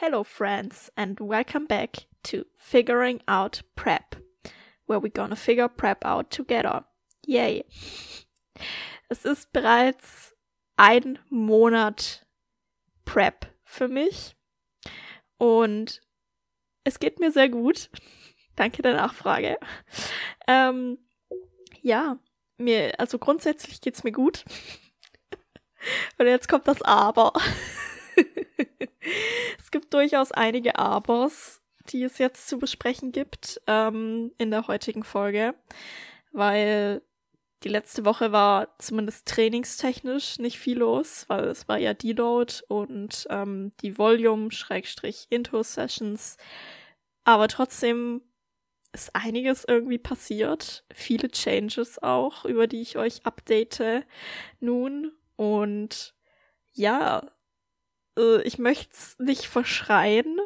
Hello, friends, and welcome back to Figuring Out Prep, where we're gonna figure Prep out together. Yay! Es ist bereits ein Monat Prep für mich und es geht mir sehr gut. Danke der Nachfrage. Ähm, ja, mir, also grundsätzlich geht's mir gut. Und jetzt kommt das Aber. es gibt durchaus einige Abers, die es jetzt zu besprechen gibt ähm, in der heutigen Folge, weil die letzte Woche war zumindest trainingstechnisch nicht viel los, weil es war ja Deload und ähm, die Volume-Intro-Sessions. Aber trotzdem ist einiges irgendwie passiert. Viele Changes auch, über die ich euch update nun. Und ja, äh, ich möchte es nicht verschreien,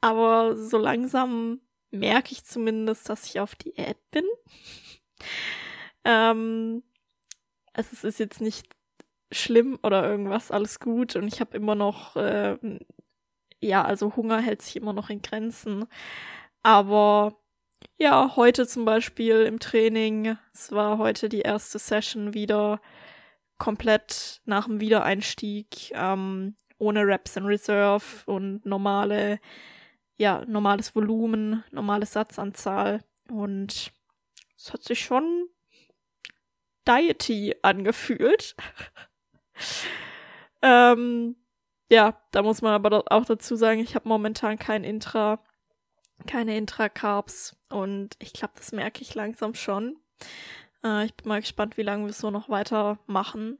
aber so langsam merke ich zumindest, dass ich auf Diät bin. ähm, also es ist jetzt nicht schlimm oder irgendwas, alles gut und ich habe immer noch, äh, ja, also Hunger hält sich immer noch in Grenzen. Aber ja, heute zum Beispiel im Training, es war heute die erste Session wieder komplett nach dem Wiedereinstieg, ähm, ohne Reps in Reserve und normale, ja, normales Volumen, normale Satzanzahl. Und es hat sich schon diety angefühlt. ähm, ja, da muss man aber auch dazu sagen, ich habe momentan kein Intra, keine Intra-Carbs und ich glaube, das merke ich langsam schon. Äh, ich bin mal gespannt, wie lange wir so noch weitermachen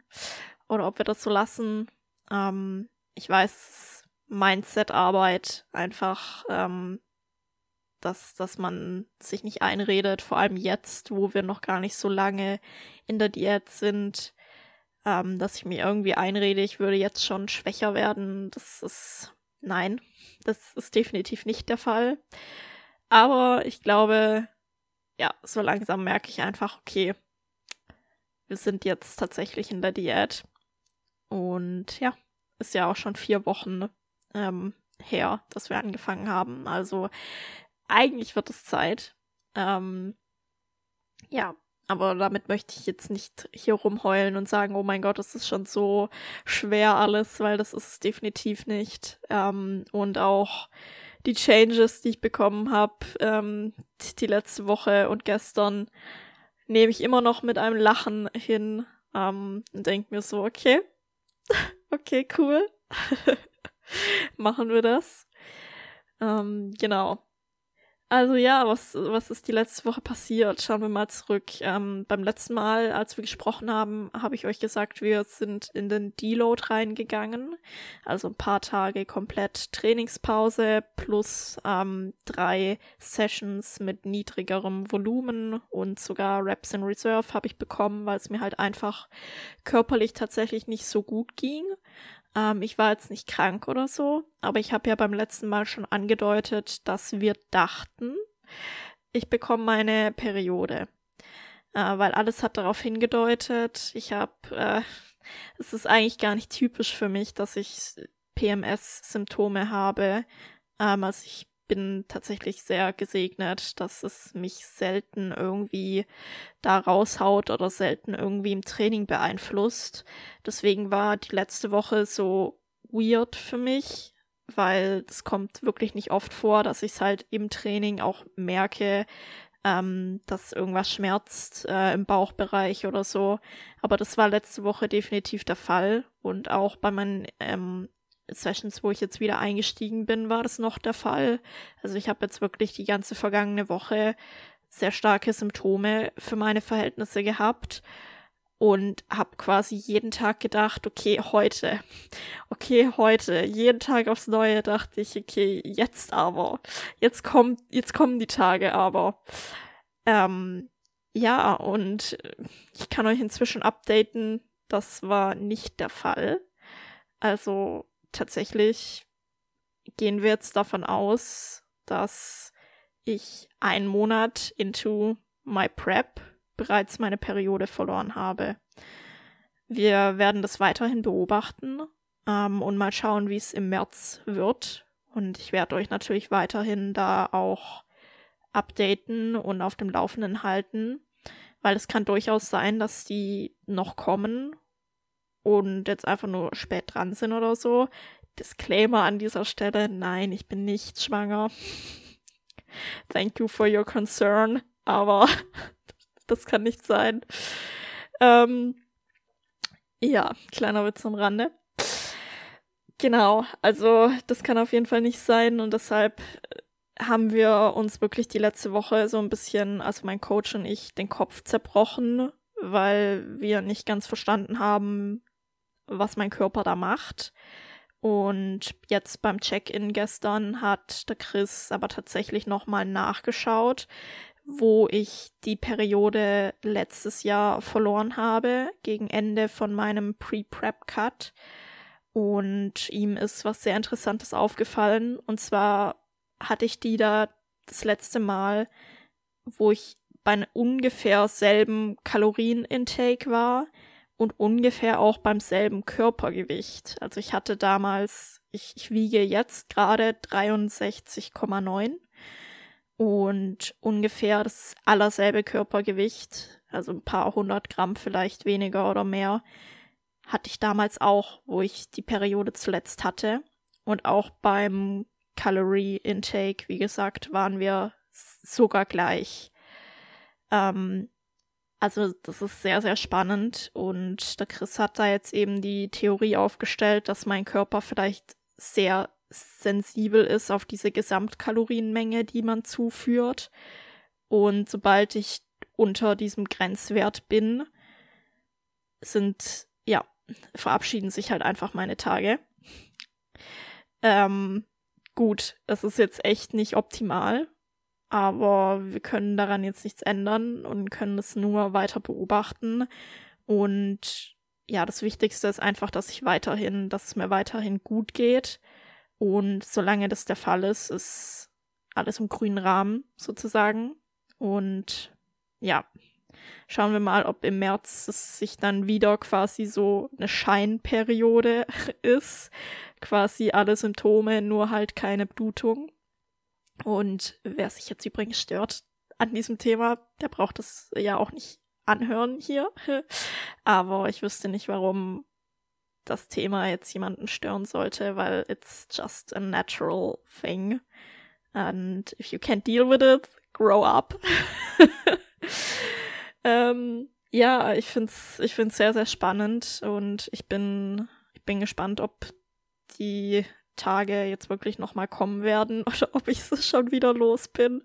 oder ob wir das so lassen. Ähm, ich weiß, Mindset-Arbeit einfach, ähm, dass, dass man sich nicht einredet, vor allem jetzt, wo wir noch gar nicht so lange in der Diät sind, ähm, dass ich mir irgendwie einrede, ich würde jetzt schon schwächer werden. Das ist, nein, das ist definitiv nicht der Fall. Aber ich glaube, ja, so langsam merke ich einfach, okay, wir sind jetzt tatsächlich in der Diät. Und ja, ist ja auch schon vier Wochen ähm, her, dass wir angefangen haben. Also eigentlich wird es Zeit. Ähm, ja, aber damit möchte ich jetzt nicht hier rumheulen und sagen, oh mein Gott, es ist schon so schwer alles, weil das ist es definitiv nicht. Ähm, und auch die Changes, die ich bekommen habe, ähm, die letzte Woche und gestern, nehme ich immer noch mit einem Lachen hin ähm, und denke mir so, okay, Okay, cool. Machen wir das. Ähm, genau. Also ja, was, was ist die letzte Woche passiert? Schauen wir mal zurück. Ähm, beim letzten Mal, als wir gesprochen haben, habe ich euch gesagt, wir sind in den Deload reingegangen. Also ein paar Tage komplett Trainingspause plus ähm, drei Sessions mit niedrigerem Volumen und sogar Reps in Reserve habe ich bekommen, weil es mir halt einfach körperlich tatsächlich nicht so gut ging. Ähm, ich war jetzt nicht krank oder so, aber ich habe ja beim letzten Mal schon angedeutet, dass wir dachten, ich bekomme meine Periode. Äh, weil alles hat darauf hingedeutet. Ich habe, äh, es ist eigentlich gar nicht typisch für mich, dass ich PMS-Symptome habe. Ähm, also ich bin tatsächlich sehr gesegnet, dass es mich selten irgendwie da raushaut oder selten irgendwie im Training beeinflusst. Deswegen war die letzte Woche so weird für mich, weil es kommt wirklich nicht oft vor, dass ich es halt im Training auch merke, ähm, dass irgendwas schmerzt äh, im Bauchbereich oder so. Aber das war letzte Woche definitiv der Fall und auch bei meinen ähm, Sessions, wo ich jetzt wieder eingestiegen bin, war das noch der Fall. Also ich habe jetzt wirklich die ganze vergangene Woche sehr starke Symptome für meine Verhältnisse gehabt und habe quasi jeden Tag gedacht, okay, heute, okay, heute, jeden Tag aufs Neue dachte ich, okay, jetzt aber, jetzt kommt, jetzt kommen die Tage aber. Ähm, ja, und ich kann euch inzwischen updaten, das war nicht der Fall. Also tatsächlich gehen wir jetzt davon aus, dass ich einen Monat into my prep bereits meine Periode verloren habe. Wir werden das weiterhin beobachten ähm, und mal schauen, wie es im März wird Und ich werde euch natürlich weiterhin da auch updaten und auf dem Laufenden halten, weil es kann durchaus sein, dass die noch kommen und jetzt einfach nur spät dran sind oder so. Disclaimer an dieser Stelle, nein, ich bin nicht schwanger. Thank you for your concern, aber das kann nicht sein. Ähm, ja, kleiner Witz am Rande. Genau, also das kann auf jeden Fall nicht sein und deshalb äh, haben wir uns wirklich die letzte Woche so ein bisschen, also mein Coach und ich, den Kopf zerbrochen, weil wir nicht ganz verstanden haben, was mein Körper da macht. Und jetzt beim Check-in gestern hat der Chris aber tatsächlich nochmal nachgeschaut, wo ich die Periode letztes Jahr verloren habe, gegen Ende von meinem Pre-Prep-Cut. Und ihm ist was sehr Interessantes aufgefallen. Und zwar hatte ich die da das letzte Mal, wo ich bei ungefähr selben Kalorienintake war und ungefähr auch beim selben Körpergewicht. Also ich hatte damals, ich, ich wiege jetzt gerade 63,9 und ungefähr das allerselbe Körpergewicht, also ein paar hundert Gramm vielleicht weniger oder mehr, hatte ich damals auch, wo ich die Periode zuletzt hatte. Und auch beim Calorie Intake, wie gesagt, waren wir sogar gleich. Ähm, also das ist sehr, sehr spannend und der Chris hat da jetzt eben die Theorie aufgestellt, dass mein Körper vielleicht sehr sensibel ist auf diese Gesamtkalorienmenge, die man zuführt. Und sobald ich unter diesem Grenzwert bin, sind, ja, verabschieden sich halt einfach meine Tage. Ähm, gut, es ist jetzt echt nicht optimal, aber wir können daran jetzt nichts ändern und können es nur weiter beobachten. Und ja, das Wichtigste ist einfach, dass ich weiterhin, dass es mir weiterhin gut geht. Und solange das der Fall ist, ist alles im grünen Rahmen sozusagen. Und ja, schauen wir mal, ob im März es sich dann wieder quasi so eine Scheinperiode ist. Quasi alle Symptome, nur halt keine Blutung. Und wer sich jetzt übrigens stört an diesem Thema, der braucht das ja auch nicht anhören hier. Aber ich wüsste nicht, warum das Thema jetzt jemanden stören sollte, weil it's just a natural thing. And if you can't deal with it, grow up. ähm, ja, ich find's, ich find's sehr, sehr spannend und ich bin, ich bin gespannt, ob die Tage jetzt wirklich nochmal kommen werden oder ob ich so schon wieder los bin.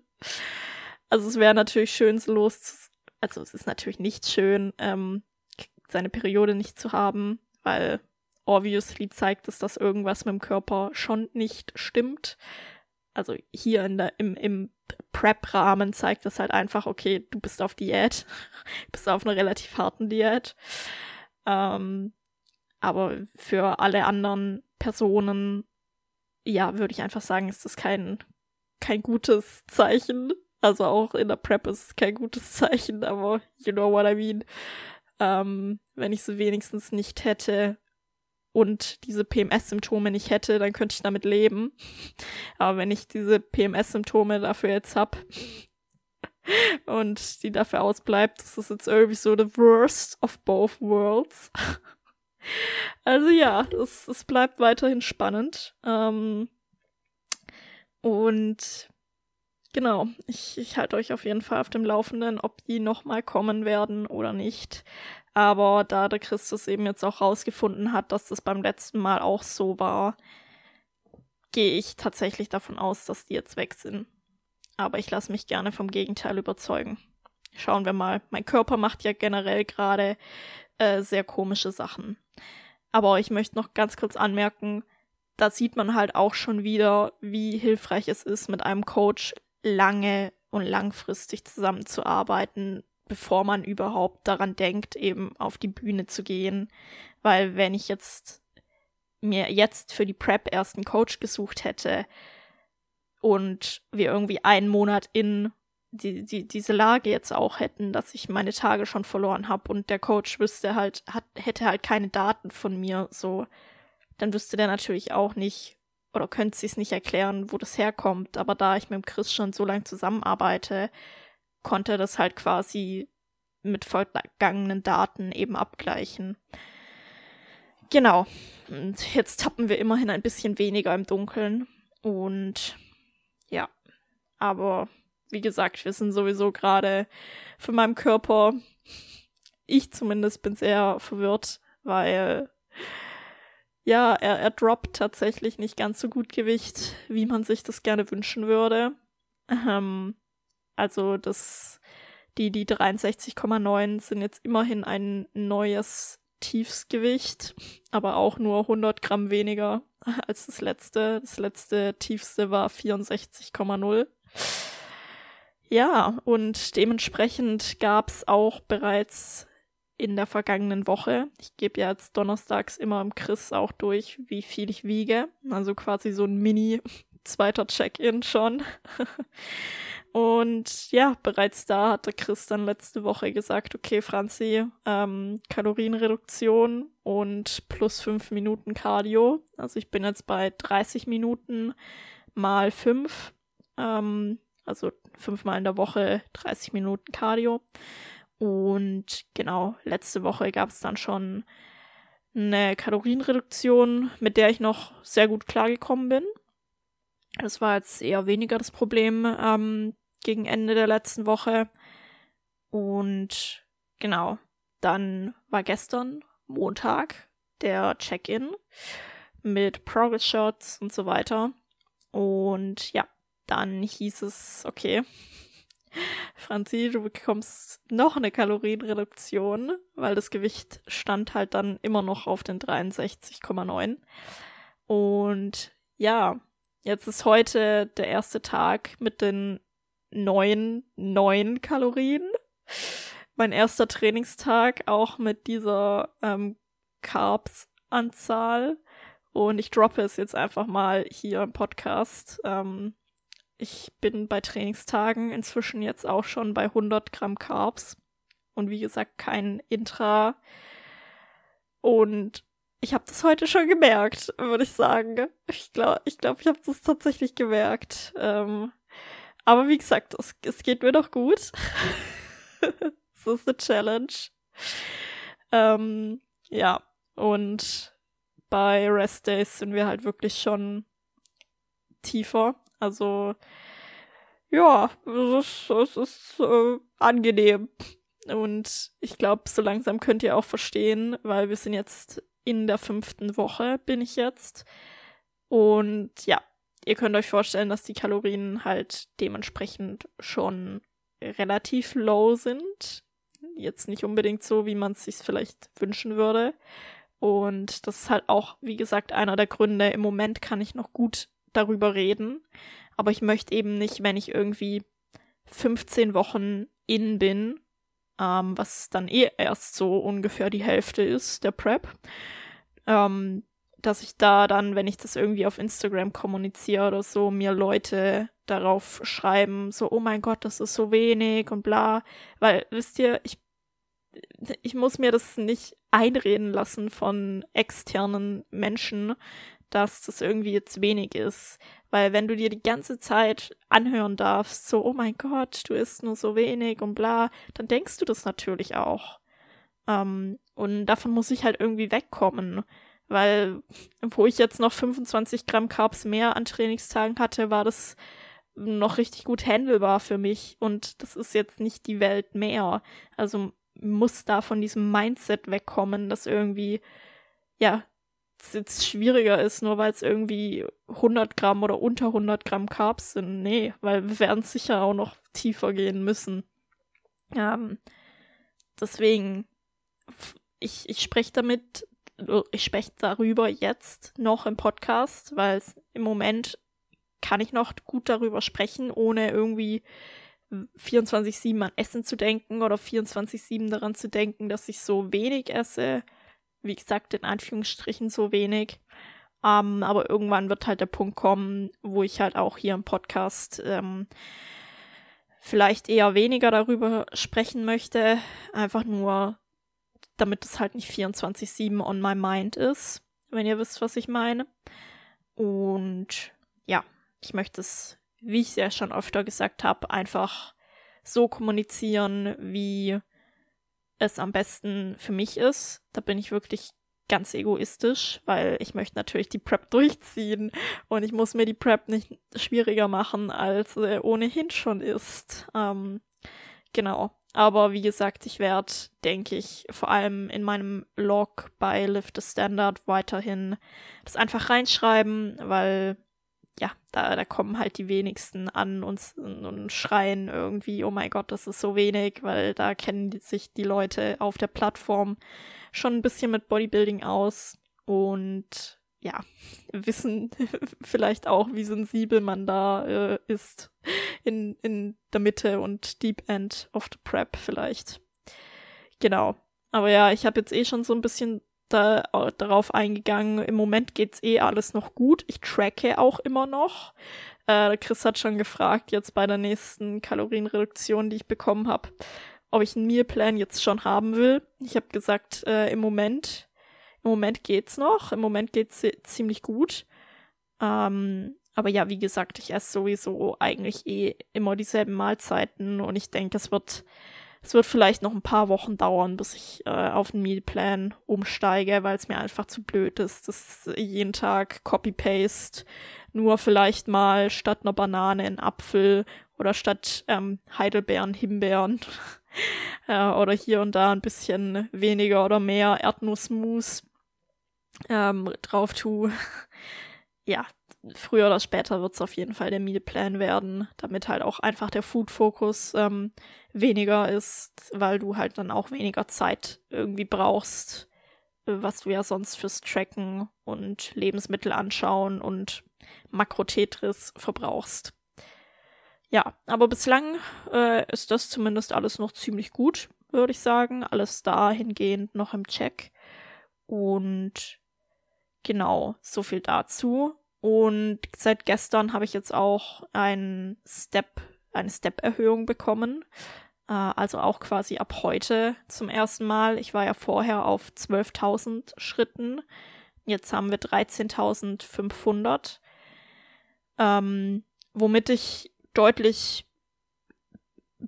Also es wäre natürlich schön, so los also es ist natürlich nicht schön, ähm, seine Periode nicht zu haben, weil obviously zeigt es, dass irgendwas mit dem Körper schon nicht stimmt. Also hier in der, im, im Prep-Rahmen zeigt es halt einfach, okay, du bist auf Diät, bist auf einer relativ harten Diät. Ähm, aber für alle anderen Personen ja, würde ich einfach sagen, ist das kein, kein gutes Zeichen. Also auch in der Prep ist es kein gutes Zeichen, aber you know what I mean. Ähm, wenn ich sie wenigstens nicht hätte und diese PMS-Symptome nicht hätte, dann könnte ich damit leben. Aber wenn ich diese PMS-Symptome dafür jetzt hab und die dafür ausbleibt, das ist jetzt irgendwie so the worst of both worlds. Also ja, es, es bleibt weiterhin spannend. Ähm, und genau, ich, ich halte euch auf jeden Fall auf dem Laufenden, ob die nochmal kommen werden oder nicht. Aber da der Christus eben jetzt auch rausgefunden hat, dass das beim letzten Mal auch so war, gehe ich tatsächlich davon aus, dass die jetzt weg sind. Aber ich lasse mich gerne vom Gegenteil überzeugen. Schauen wir mal. Mein Körper macht ja generell gerade äh, sehr komische Sachen. Aber ich möchte noch ganz kurz anmerken, da sieht man halt auch schon wieder, wie hilfreich es ist, mit einem Coach lange und langfristig zusammenzuarbeiten, bevor man überhaupt daran denkt, eben auf die Bühne zu gehen. Weil wenn ich jetzt mir jetzt für die Prep erst einen Coach gesucht hätte und wir irgendwie einen Monat in die, die, diese Lage jetzt auch hätten, dass ich meine Tage schon verloren habe und der Coach wüsste halt, hat, hätte halt keine Daten von mir, so, dann wüsste der natürlich auch nicht, oder könnte sie es nicht erklären, wo das herkommt. Aber da ich mit dem Chris schon so lange zusammenarbeite, konnte das halt quasi mit vergangenen Daten eben abgleichen. Genau. Und jetzt tappen wir immerhin ein bisschen weniger im Dunkeln. Und ja, aber wie gesagt, wir sind sowieso gerade für meinem Körper, ich zumindest bin sehr verwirrt, weil ja, er, er droppt tatsächlich nicht ganz so gut Gewicht, wie man sich das gerne wünschen würde. Ähm, also das, die, die 63,9 sind jetzt immerhin ein neues Tiefsgewicht, aber auch nur 100 Gramm weniger als das letzte. Das letzte tiefste war 64,0. Ja, und dementsprechend gab's auch bereits in der vergangenen Woche, ich gebe ja jetzt donnerstags immer im Chris auch durch, wie viel ich wiege. Also quasi so ein Mini zweiter Check-in schon. Und ja, bereits da hatte Chris dann letzte Woche gesagt, okay, Franzi, ähm, Kalorienreduktion und plus fünf Minuten Cardio. Also ich bin jetzt bei 30 Minuten mal fünf, ähm, also fünfmal in der Woche 30 Minuten Cardio. Und genau, letzte Woche gab es dann schon eine Kalorienreduktion, mit der ich noch sehr gut klargekommen bin. Das war jetzt eher weniger das Problem. Ähm, gegen Ende der letzten Woche. Und genau, dann war gestern Montag der Check-in mit Progress Shots und so weiter. Und ja, dann hieß es, okay, Franzi, du bekommst noch eine Kalorienreduktion, weil das Gewicht stand halt dann immer noch auf den 63,9. Und ja, jetzt ist heute der erste Tag mit den neun, neun Kalorien. Mein erster Trainingstag auch mit dieser ähm, Carbs-Anzahl. Und ich droppe es jetzt einfach mal hier im Podcast. Ähm, ich bin bei Trainingstagen inzwischen jetzt auch schon bei 100 Gramm Carbs. Und wie gesagt, kein Intra. Und ich habe das heute schon gemerkt, würde ich sagen. Ich glaube, ich, glaub, ich habe das tatsächlich gemerkt. Ähm, aber wie gesagt, es, es geht mir doch gut. das ist eine Challenge. Ähm, ja, und bei Rest Days sind wir halt wirklich schon tiefer. Also, ja, es ist, es ist äh, angenehm. Und ich glaube, so langsam könnt ihr auch verstehen, weil wir sind jetzt in der fünften Woche, bin ich jetzt. Und ja, ihr könnt euch vorstellen, dass die Kalorien halt dementsprechend schon relativ low sind. Jetzt nicht unbedingt so, wie man es sich vielleicht wünschen würde. Und das ist halt auch, wie gesagt, einer der Gründe. Im Moment kann ich noch gut darüber reden. Aber ich möchte eben nicht, wenn ich irgendwie 15 Wochen in bin, ähm, was dann eh erst so ungefähr die Hälfte ist der Prep, ähm, dass ich da dann, wenn ich das irgendwie auf Instagram kommuniziere oder so, mir Leute darauf schreiben, so, oh mein Gott, das ist so wenig und bla. Weil, wisst ihr, ich, ich muss mir das nicht einreden lassen von externen Menschen, dass das irgendwie jetzt wenig ist. Weil wenn du dir die ganze Zeit anhören darfst, so, oh mein Gott, du isst nur so wenig und bla, dann denkst du das natürlich auch. Ähm, und davon muss ich halt irgendwie wegkommen. Weil, wo ich jetzt noch 25 Gramm Carbs mehr an Trainingstagen hatte, war das noch richtig gut handelbar für mich. Und das ist jetzt nicht die Welt mehr. Also muss da von diesem Mindset wegkommen, dass irgendwie, ja, jetzt schwieriger ist, nur weil es irgendwie 100 Gramm oder unter 100 Gramm Carbs sind. Nee, weil wir werden sicher auch noch tiefer gehen müssen. Ähm, deswegen, ich, ich spreche damit ich spreche darüber jetzt noch im Podcast, weil im Moment kann ich noch gut darüber sprechen, ohne irgendwie 24-7 an Essen zu denken oder 24-7 daran zu denken, dass ich so wenig esse. Wie gesagt, in Anführungsstrichen so wenig. Ähm, aber irgendwann wird halt der Punkt kommen, wo ich halt auch hier im Podcast ähm, vielleicht eher weniger darüber sprechen möchte. Einfach nur damit es halt nicht 24-7 on my mind ist, wenn ihr wisst, was ich meine. Und ja, ich möchte es, wie ich es ja schon öfter gesagt habe, einfach so kommunizieren, wie es am besten für mich ist. Da bin ich wirklich ganz egoistisch, weil ich möchte natürlich die Prep durchziehen und ich muss mir die Prep nicht schwieriger machen, als sie ohnehin schon ist. Ähm, genau. Aber wie gesagt, ich werde, denke ich, vor allem in meinem Log bei Lift the Standard weiterhin das einfach reinschreiben, weil ja, da, da kommen halt die wenigsten an und, und schreien irgendwie, oh mein Gott, das ist so wenig, weil da kennen sich die Leute auf der Plattform schon ein bisschen mit Bodybuilding aus und ja, wissen vielleicht auch, wie sensibel man da äh, ist in, in der Mitte und Deep End of the Prep vielleicht. Genau. Aber ja, ich habe jetzt eh schon so ein bisschen da, darauf eingegangen. Im Moment geht's eh alles noch gut. Ich tracke auch immer noch. Äh, Chris hat schon gefragt, jetzt bei der nächsten Kalorienreduktion, die ich bekommen habe, ob ich einen Mealplan jetzt schon haben will. Ich habe gesagt, äh, im Moment, im Moment geht's noch. Im Moment geht's ziemlich gut. Ähm, aber ja, wie gesagt, ich esse sowieso eigentlich eh immer dieselben Mahlzeiten und ich denke, es wird es wird vielleicht noch ein paar Wochen dauern, bis ich äh, auf den Mealplan umsteige, weil es mir einfach zu blöd ist, dass jeden Tag Copy-Paste nur vielleicht mal statt einer Banane ein Apfel oder statt ähm, Heidelbeeren Himbeeren äh, oder hier und da ein bisschen weniger oder mehr Erdnussmus ähm, drauf tue. ja, früher oder später wird es auf jeden Fall der Mealplan werden, damit halt auch einfach der Food-Fokus ähm, weniger ist, weil du halt dann auch weniger Zeit irgendwie brauchst, äh, was du ja sonst fürs Tracken und Lebensmittel anschauen und Makrotetris verbrauchst. Ja, aber bislang äh, ist das zumindest alles noch ziemlich gut, würde ich sagen. Alles dahingehend noch im Check. Und genau, so viel dazu. Und seit gestern habe ich jetzt auch ein Step, eine Step-Erhöhung bekommen. Äh, also auch quasi ab heute zum ersten Mal. Ich war ja vorher auf 12.000 Schritten. Jetzt haben wir 13.500. Ähm, womit ich deutlich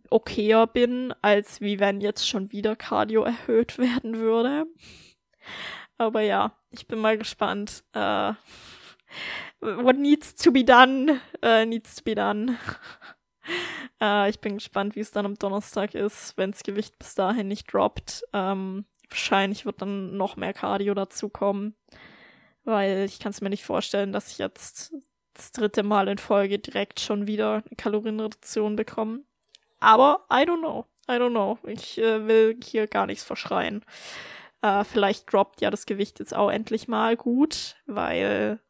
okayer bin, als wie wenn jetzt schon wieder Cardio erhöht werden würde. Aber ja, ich bin mal gespannt. Äh, what needs to be done, uh, needs to be done. uh, ich bin gespannt, wie es dann am Donnerstag ist, wenn das Gewicht bis dahin nicht droppt. Ähm, wahrscheinlich wird dann noch mehr Cardio dazukommen, weil ich kann es mir nicht vorstellen, dass ich jetzt das dritte Mal in Folge direkt schon wieder eine Kalorienreduktion bekomme. Aber I don't know. I don't know. Ich äh, will hier gar nichts verschreien. Äh, vielleicht droppt ja das Gewicht jetzt auch endlich mal gut, weil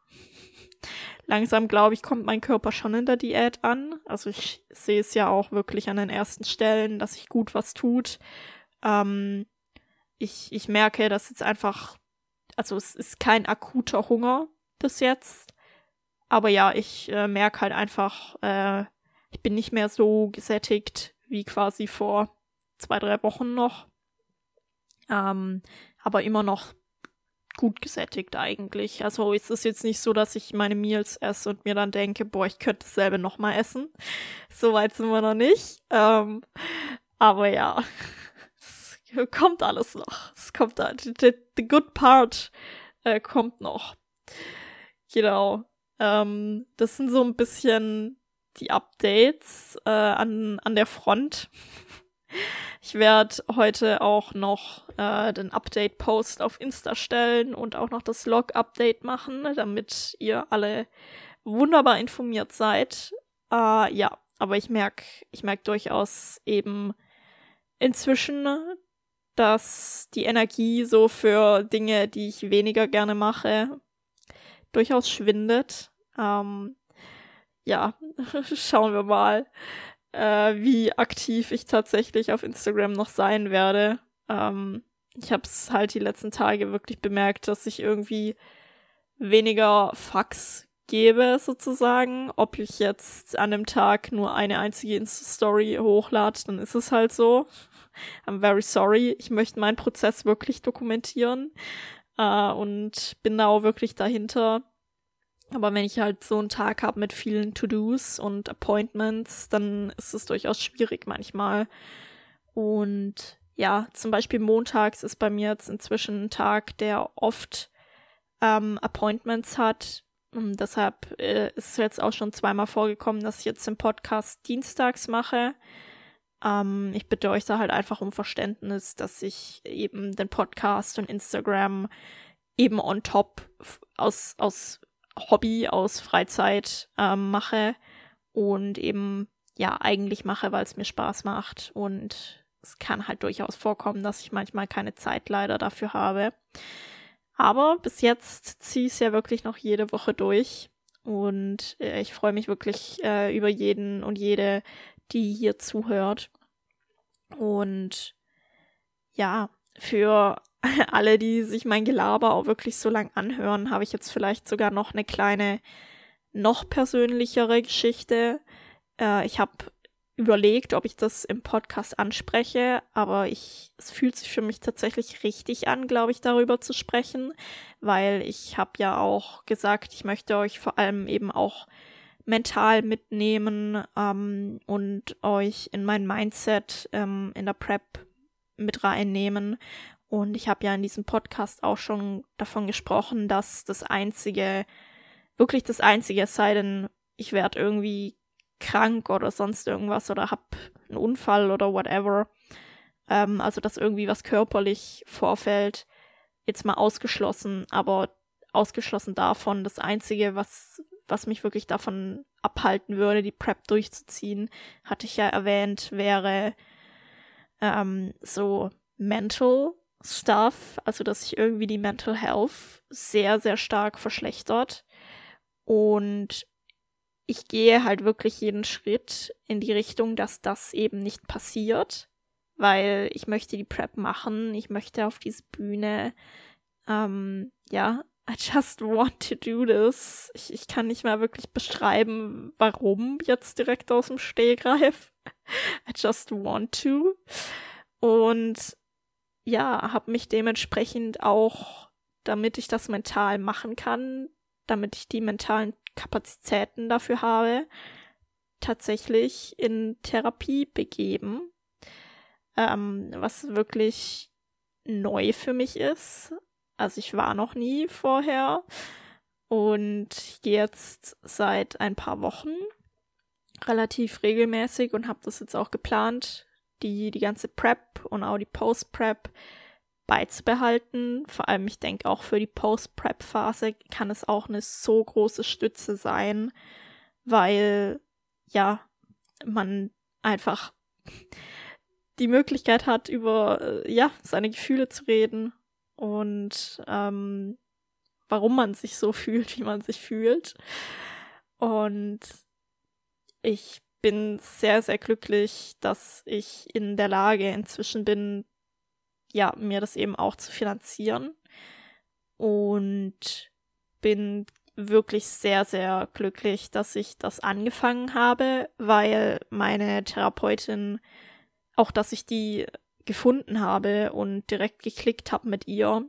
langsam, glaube ich, kommt mein Körper schon in der Diät an. Also ich sehe es ja auch wirklich an den ersten Stellen, dass sich gut was tut. Ähm, ich, ich merke, dass jetzt einfach, also es ist kein akuter Hunger bis jetzt. Aber ja, ich äh, merke halt einfach, äh, ich bin nicht mehr so gesättigt wie quasi vor zwei, drei Wochen noch. Ähm, aber immer noch gut gesättigt eigentlich. Also ist es jetzt nicht so, dass ich meine Meals esse und mir dann denke, boah, ich könnte dasselbe nochmal essen. So weit sind wir noch nicht. Ähm, aber ja, es kommt alles noch. Es kommt. The, the good part äh, kommt noch. Genau. Ähm, das sind so ein bisschen die Updates äh, an, an der Front. Ich werde heute auch noch äh, den Update-Post auf Insta stellen und auch noch das Log-Update machen, damit ihr alle wunderbar informiert seid. Äh, ja, aber ich merke, ich merke durchaus eben inzwischen, dass die Energie so für Dinge, die ich weniger gerne mache, durchaus schwindet. Ähm, ja, schauen wir mal äh, wie aktiv ich tatsächlich auf Instagram noch sein werde. Ähm, ich habe es halt die letzten Tage wirklich bemerkt, dass ich irgendwie weniger Fax gebe, sozusagen. Ob ich jetzt an einem Tag nur eine einzige Insta-Story hochlade, dann ist es halt so. I'm very sorry. Ich möchte meinen Prozess wirklich dokumentieren äh, und bin da auch wirklich dahinter. Aber wenn ich halt so einen Tag habe mit vielen To-Dos und Appointments, dann ist es durchaus schwierig manchmal. Und ja, zum Beispiel montags ist bei mir jetzt inzwischen ein Tag, der oft ähm, Appointments hat. Und deshalb äh, ist es jetzt auch schon zweimal vorgekommen, dass ich jetzt den Podcast dienstags mache. Ähm, ich bitte euch da halt einfach um Verständnis, dass ich eben den Podcast und Instagram eben on top aus, aus Hobby, aus Freizeit ähm, mache und eben ja eigentlich mache, weil es mir Spaß macht und es kann halt durchaus vorkommen, dass ich manchmal keine Zeit leider dafür habe. Aber bis jetzt ziehe ich es ja wirklich noch jede Woche durch und äh, ich freue mich wirklich äh, über jeden und jede, die hier zuhört. Und ja, für alle, die sich mein Gelaber auch wirklich so lang anhören, habe ich jetzt vielleicht sogar noch eine kleine, noch persönlichere Geschichte. Äh, ich habe überlegt, ob ich das im Podcast anspreche, aber ich, es fühlt sich für mich tatsächlich richtig an, glaube ich, darüber zu sprechen, weil ich habe ja auch gesagt, ich möchte euch vor allem eben auch mental mitnehmen ähm, und euch in mein Mindset ähm, in der Prep mit reinnehmen und ich habe ja in diesem Podcast auch schon davon gesprochen, dass das einzige, wirklich das einzige, es sei denn, ich werde irgendwie krank oder sonst irgendwas oder hab einen Unfall oder whatever, ähm, also dass irgendwie was körperlich vorfällt, jetzt mal ausgeschlossen, aber ausgeschlossen davon, das einzige, was, was mich wirklich davon abhalten würde, die Prep durchzuziehen, hatte ich ja erwähnt, wäre ähm, so mental Stuff, also dass sich irgendwie die Mental Health sehr, sehr stark verschlechtert. Und ich gehe halt wirklich jeden Schritt in die Richtung, dass das eben nicht passiert, weil ich möchte die Prep machen, ich möchte auf diese Bühne. Ähm, ja, I just want to do this. Ich, ich kann nicht mal wirklich beschreiben, warum jetzt direkt aus dem Stehgreif. I just want to. Und ja, habe mich dementsprechend auch, damit ich das mental machen kann, damit ich die mentalen Kapazitäten dafür habe, tatsächlich in Therapie begeben, ähm, was wirklich neu für mich ist. Also ich war noch nie vorher und jetzt seit ein paar Wochen relativ regelmäßig und habe das jetzt auch geplant, die, die ganze Prep und auch die Post-Prep beizubehalten. Vor allem, ich denke auch für die Post-Prep-Phase kann es auch eine so große Stütze sein, weil ja, man einfach die Möglichkeit hat, über äh, ja, seine Gefühle zu reden und ähm, warum man sich so fühlt, wie man sich fühlt. Und ich bin sehr, sehr glücklich, dass ich in der Lage inzwischen bin, ja, mir das eben auch zu finanzieren. Und bin wirklich sehr, sehr glücklich, dass ich das angefangen habe, weil meine Therapeutin, auch dass ich die gefunden habe und direkt geklickt habe mit ihr.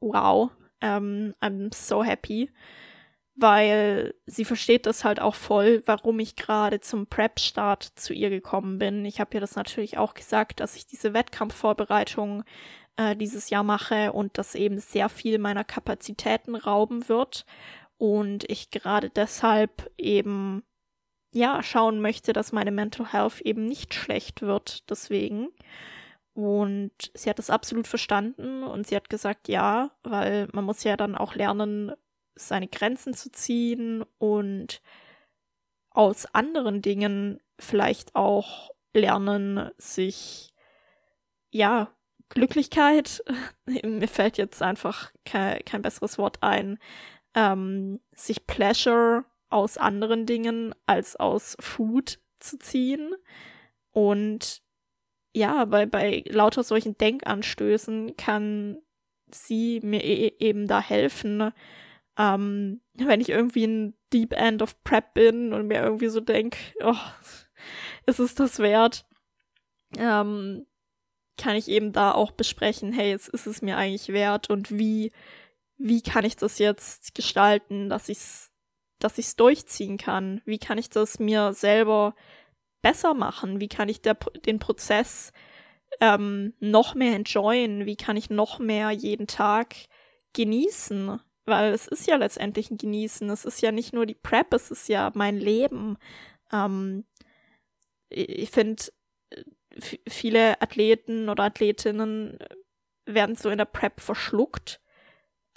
Wow, um, ähm, I'm so happy weil sie versteht das halt auch voll, warum ich gerade zum Prep-Start zu ihr gekommen bin. Ich habe ihr das natürlich auch gesagt, dass ich diese Wettkampfvorbereitung äh, dieses Jahr mache und das eben sehr viel meiner Kapazitäten rauben wird und ich gerade deshalb eben ja schauen möchte, dass meine Mental Health eben nicht schlecht wird. Deswegen und sie hat das absolut verstanden und sie hat gesagt, ja, weil man muss ja dann auch lernen, seine Grenzen zu ziehen und aus anderen Dingen vielleicht auch lernen, sich, ja, Glücklichkeit, mir fällt jetzt einfach kein, kein besseres Wort ein, ähm, sich Pleasure aus anderen Dingen als aus Food zu ziehen. Und ja, bei, bei lauter solchen Denkanstößen kann sie mir e eben da helfen, ähm, wenn ich irgendwie ein Deep End of Prep bin und mir irgendwie so denk, oh, ist es das wert? Ähm, kann ich eben da auch besprechen, hey, jetzt ist es mir eigentlich wert und wie, wie kann ich das jetzt gestalten, dass ich es dass ich es durchziehen kann? Wie kann ich das mir selber besser machen? Wie kann ich der, den Prozess ähm, noch mehr enjoyen? Wie kann ich noch mehr jeden Tag genießen? Weil es ist ja letztendlich ein Genießen. Es ist ja nicht nur die Prep, es ist ja mein Leben. Ähm, ich finde, viele Athleten oder Athletinnen werden so in der Prep verschluckt.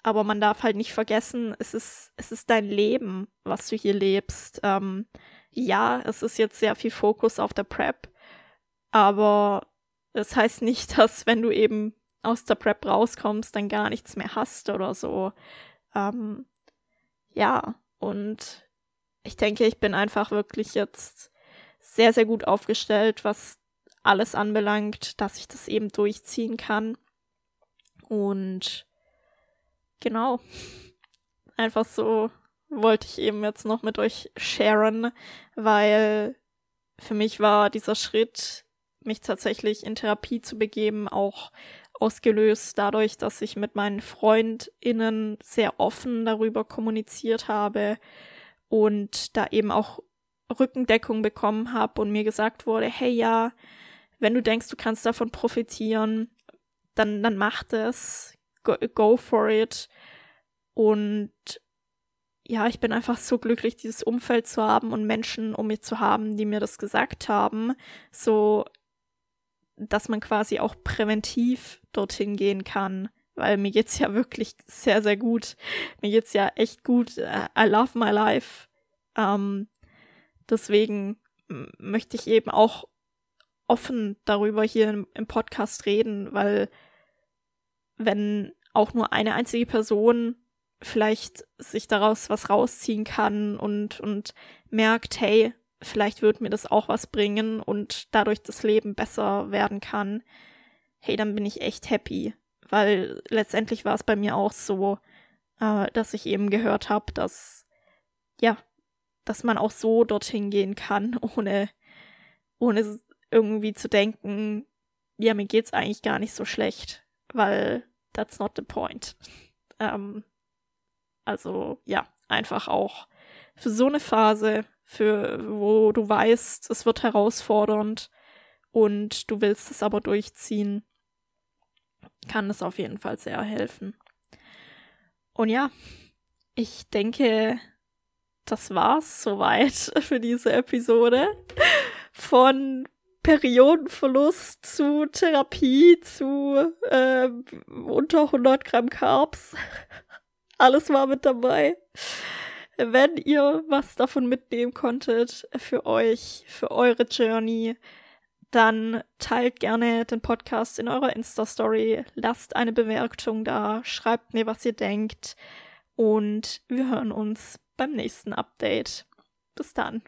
Aber man darf halt nicht vergessen, es ist, es ist dein Leben, was du hier lebst. Ähm, ja, es ist jetzt sehr viel Fokus auf der Prep, aber das heißt nicht, dass wenn du eben aus der Prep rauskommst, dann gar nichts mehr hast oder so. Ähm, ja, und ich denke, ich bin einfach wirklich jetzt sehr, sehr gut aufgestellt, was alles anbelangt, dass ich das eben durchziehen kann. Und genau, einfach so wollte ich eben jetzt noch mit euch sharen, weil für mich war dieser Schritt, mich tatsächlich in Therapie zu begeben, auch ausgelöst dadurch, dass ich mit meinen FreundInnen sehr offen darüber kommuniziert habe und da eben auch Rückendeckung bekommen habe und mir gesagt wurde, hey ja, wenn du denkst, du kannst davon profitieren, dann, dann mach das, go, go for it. Und ja, ich bin einfach so glücklich, dieses Umfeld zu haben und Menschen um mich zu haben, die mir das gesagt haben, so, dass man quasi auch präventiv dorthin gehen kann, weil mir geht's ja wirklich sehr, sehr gut. Mir geht's ja echt gut. I love my life. Ähm, deswegen möchte ich eben auch offen darüber hier im, im Podcast reden, weil wenn auch nur eine einzige Person vielleicht sich daraus was rausziehen kann und, und merkt, hey, vielleicht wird mir das auch was bringen und dadurch das Leben besser werden kann, hey, dann bin ich echt happy. Weil letztendlich war es bei mir auch so, äh, dass ich eben gehört habe, dass, ja, dass man auch so dorthin gehen kann, ohne, ohne irgendwie zu denken, ja, mir geht's eigentlich gar nicht so schlecht, weil that's not the point. Ähm, also ja, einfach auch für so eine Phase, für wo du weißt, es wird herausfordernd und du willst es aber durchziehen, kann es auf jeden Fall sehr helfen. Und ja, ich denke, das war's soweit für diese Episode. Von Periodenverlust zu Therapie zu äh, unter 100 Gramm Carbs. Alles war mit dabei. Wenn ihr was davon mitnehmen konntet für euch, für eure Journey, dann teilt gerne den Podcast in eurer Insta-Story, lasst eine Bewertung da, schreibt mir, was ihr denkt und wir hören uns beim nächsten Update. Bis dann.